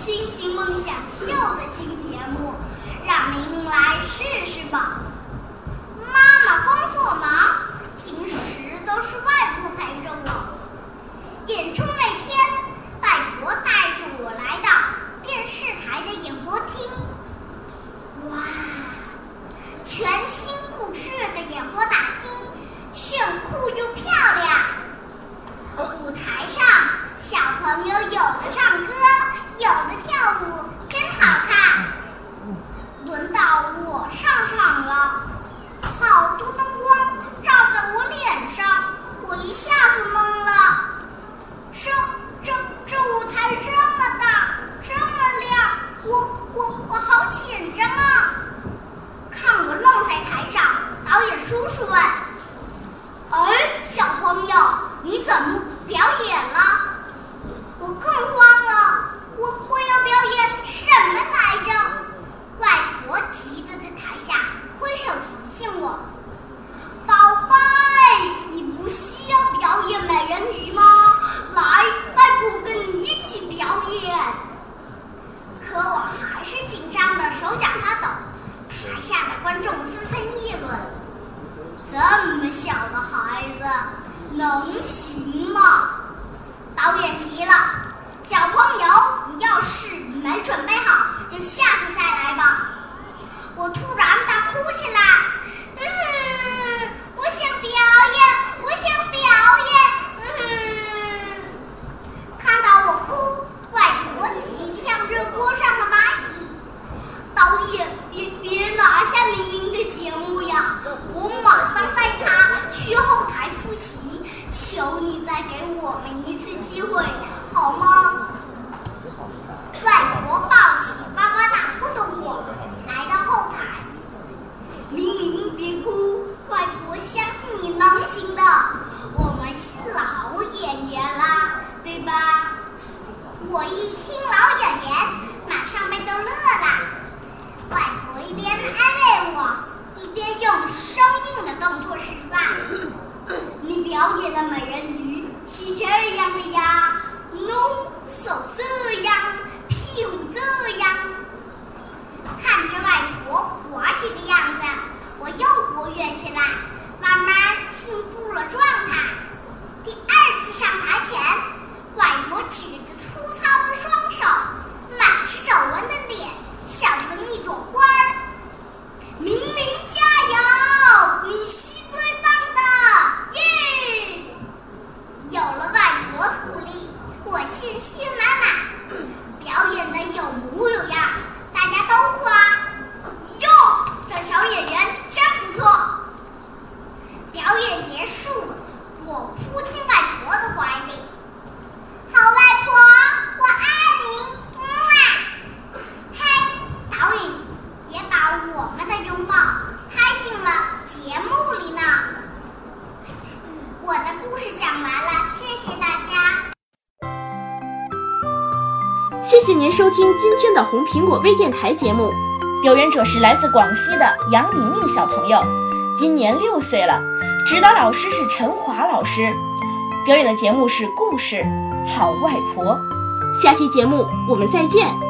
星星梦想秀的新节目。让明明来试试吧。妈妈工作忙，平时都是外婆陪着我。演出那天，外婆带着我来到电视台的演播厅。哇，全新布置的演播大厅，炫酷又漂亮。舞台上，小朋友有的唱歌，有的跳舞，真好看。轮到我上场了，好多灯光照在我脸上，我一下子懵了。这、这、这舞台这么大，这么亮，我、我、我好紧张啊！看我愣在台上，导演叔叔问：“哎，小朋友，你怎么表演了？”我更慌了，我我要表演什么来着？外婆急得在台下挥手提醒我：“宝贝，你不是要表演美人鱼吗？来，外婆跟你一起表演。”可我还是紧张的手脚发抖。台下的观众纷纷议论：“这小的孩子能行吗？”导演急了：“小朋友，你要是没准备好，就下次再来吧。”我突然大哭起来，嗯，我想表演，我想表演，嗯。看到我哭，外婆急得像热锅上的蚂蚁。导演，别别拿下明明的节目呀！我马上带他去后台复习，求你再给我们一次机会，好吗？外婆抱起哇哇大哭的我。来到后台，明明别哭，外婆相信你能行的。我们是老演员啦，对吧？我一听老演员，马上被逗乐了。外婆一边安慰我，一边用生硬的动作示范。表演的美人鱼是这样的呀，喏，哇拍进了节目里呢我的故事讲完了谢谢大家谢谢您收听今天的红苹果微电台节目。表演者是来自广西的杨明明小朋友今年六岁了指导老师是陈华老师。表演的节目是故事好外婆。下期节目我们再见。